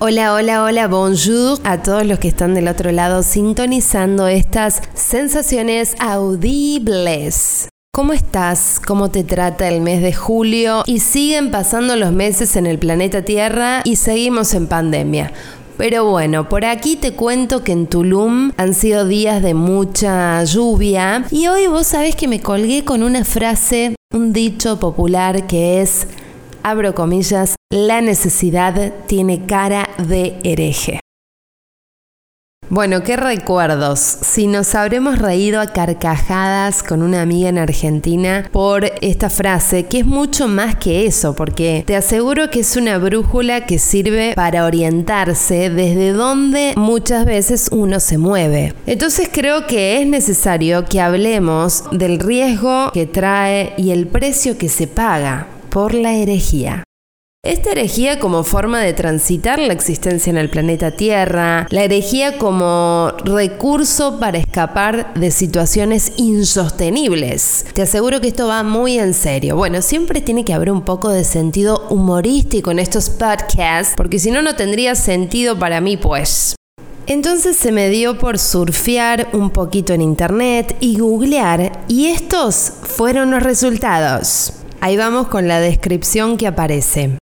Hola, hola, hola, bonjour a todos los que están del otro lado sintonizando estas sensaciones audibles. ¿Cómo estás? ¿Cómo te trata el mes de julio? Y siguen pasando los meses en el planeta Tierra y seguimos en pandemia. Pero bueno, por aquí te cuento que en Tulum han sido días de mucha lluvia y hoy vos sabés que me colgué con una frase, un dicho popular que es abro comillas, la necesidad tiene cara de hereje. Bueno, qué recuerdos. Si nos habremos reído a carcajadas con una amiga en Argentina por esta frase, que es mucho más que eso, porque te aseguro que es una brújula que sirve para orientarse desde donde muchas veces uno se mueve. Entonces creo que es necesario que hablemos del riesgo que trae y el precio que se paga por la herejía. Esta herejía como forma de transitar la existencia en el planeta Tierra, la herejía como recurso para escapar de situaciones insostenibles. Te aseguro que esto va muy en serio. Bueno, siempre tiene que haber un poco de sentido humorístico en estos podcasts, porque si no, no tendría sentido para mí, pues. Entonces se me dio por surfear un poquito en internet y googlear, y estos fueron los resultados. Ahí vamos con la descripción que aparece.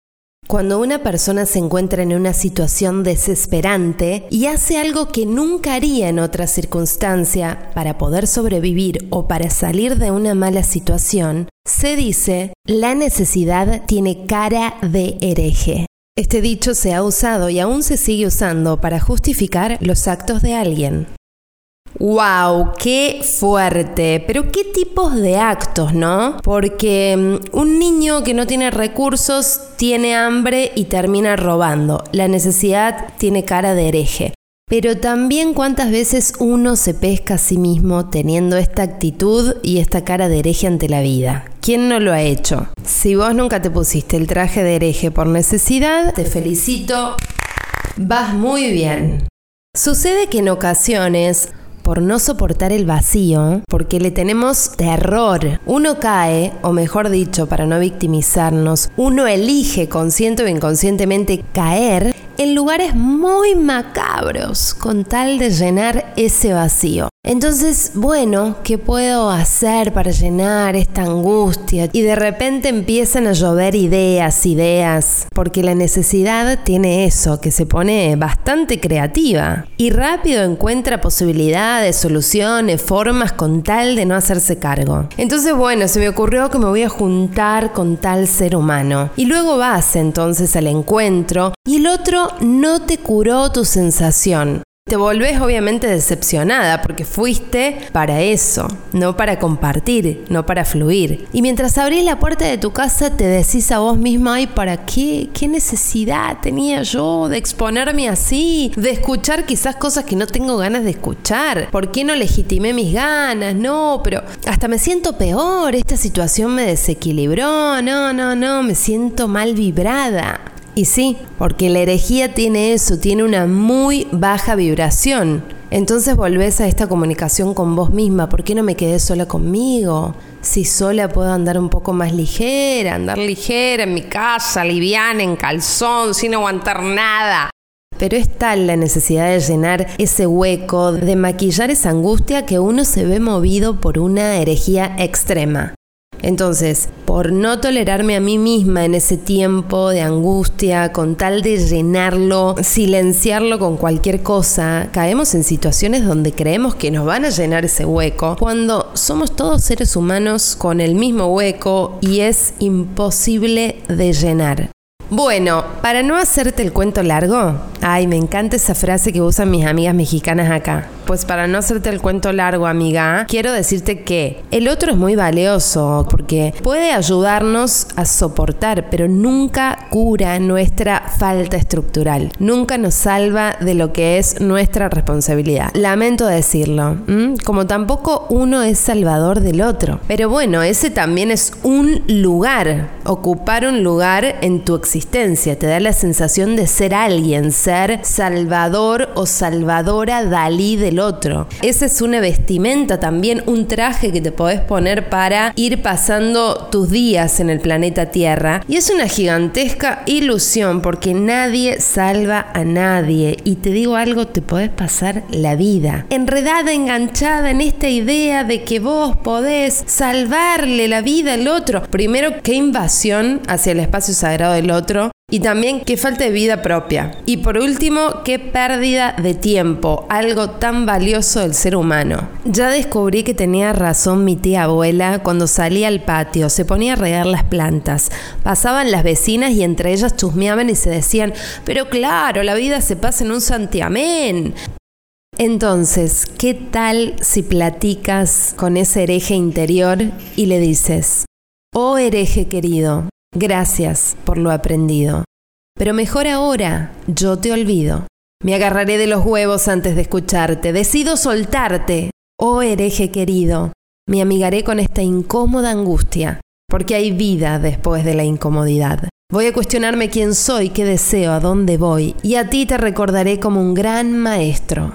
Cuando una persona se encuentra en una situación desesperante y hace algo que nunca haría en otra circunstancia para poder sobrevivir o para salir de una mala situación, se dice, la necesidad tiene cara de hereje. Este dicho se ha usado y aún se sigue usando para justificar los actos de alguien. ¡Wow! ¡Qué fuerte! Pero ¿qué tipos de actos, no? Porque mm, un niño que no tiene recursos tiene hambre y termina robando. La necesidad tiene cara de hereje. Pero también cuántas veces uno se pesca a sí mismo teniendo esta actitud y esta cara de hereje ante la vida. ¿Quién no lo ha hecho? Si vos nunca te pusiste el traje de hereje por necesidad, te felicito. Vas muy bien. Sucede que en ocasiones por no soportar el vacío, porque le tenemos terror. Uno cae, o mejor dicho, para no victimizarnos, uno elige consciente o inconscientemente caer en lugares muy macabros con tal de llenar ese vacío. Entonces, bueno, ¿qué puedo hacer para llenar esta angustia? Y de repente empiezan a llover ideas, ideas, porque la necesidad tiene eso, que se pone bastante creativa y rápido encuentra posibilidades, soluciones, formas con tal de no hacerse cargo. Entonces, bueno, se me ocurrió que me voy a juntar con tal ser humano. Y luego vas entonces al encuentro y el otro no te curó tu sensación. Te volvés obviamente decepcionada porque fuiste para eso, no para compartir, no para fluir. Y mientras abrís la puerta de tu casa te decís a vos misma, ay, ¿para qué? ¿Qué necesidad tenía yo de exponerme así? De escuchar quizás cosas que no tengo ganas de escuchar. ¿Por qué no legitimé mis ganas? No, pero hasta me siento peor, esta situación me desequilibró, no, no, no, me siento mal vibrada. Y sí, porque la herejía tiene eso, tiene una muy baja vibración. Entonces volvés a esta comunicación con vos misma. ¿Por qué no me quedé sola conmigo? Si sola puedo andar un poco más ligera, andar ligera en mi casa, liviana, en calzón, sin aguantar nada. Pero es tal la necesidad de llenar ese hueco, de maquillar esa angustia que uno se ve movido por una herejía extrema. Entonces, por no tolerarme a mí misma en ese tiempo de angustia, con tal de llenarlo, silenciarlo con cualquier cosa, caemos en situaciones donde creemos que nos van a llenar ese hueco, cuando somos todos seres humanos con el mismo hueco y es imposible de llenar. Bueno, para no hacerte el cuento largo, ay, me encanta esa frase que usan mis amigas mexicanas acá. Pues para no hacerte el cuento largo, amiga, quiero decirte que el otro es muy valioso porque puede ayudarnos a soportar, pero nunca cura nuestra falta estructural. Nunca nos salva de lo que es nuestra responsabilidad. Lamento decirlo, como tampoco uno es salvador del otro. Pero bueno, ese también es un lugar, ocupar un lugar en tu existencia. Te da la sensación de ser alguien, ser salvador o salvadora Dalí otro. Esa es una vestimenta también, un traje que te podés poner para ir pasando tus días en el planeta Tierra. Y es una gigantesca ilusión porque nadie salva a nadie. Y te digo algo, te podés pasar la vida enredada, enganchada en esta idea de que vos podés salvarle la vida al otro. Primero, qué invasión hacia el espacio sagrado del otro. Y también qué falta de vida propia. Y por último, qué pérdida de tiempo, algo tan valioso del ser humano. Ya descubrí que tenía razón mi tía abuela cuando salía al patio, se ponía a regar las plantas. Pasaban las vecinas y entre ellas chusmeaban y se decían, pero claro, la vida se pasa en un santiamén. Entonces, ¿qué tal si platicas con ese hereje interior y le dices, oh hereje querido, Gracias por lo aprendido. Pero mejor ahora, yo te olvido. Me agarraré de los huevos antes de escucharte. Decido soltarte, oh hereje querido. Me amigaré con esta incómoda angustia, porque hay vida después de la incomodidad. Voy a cuestionarme quién soy, qué deseo, a dónde voy, y a ti te recordaré como un gran maestro.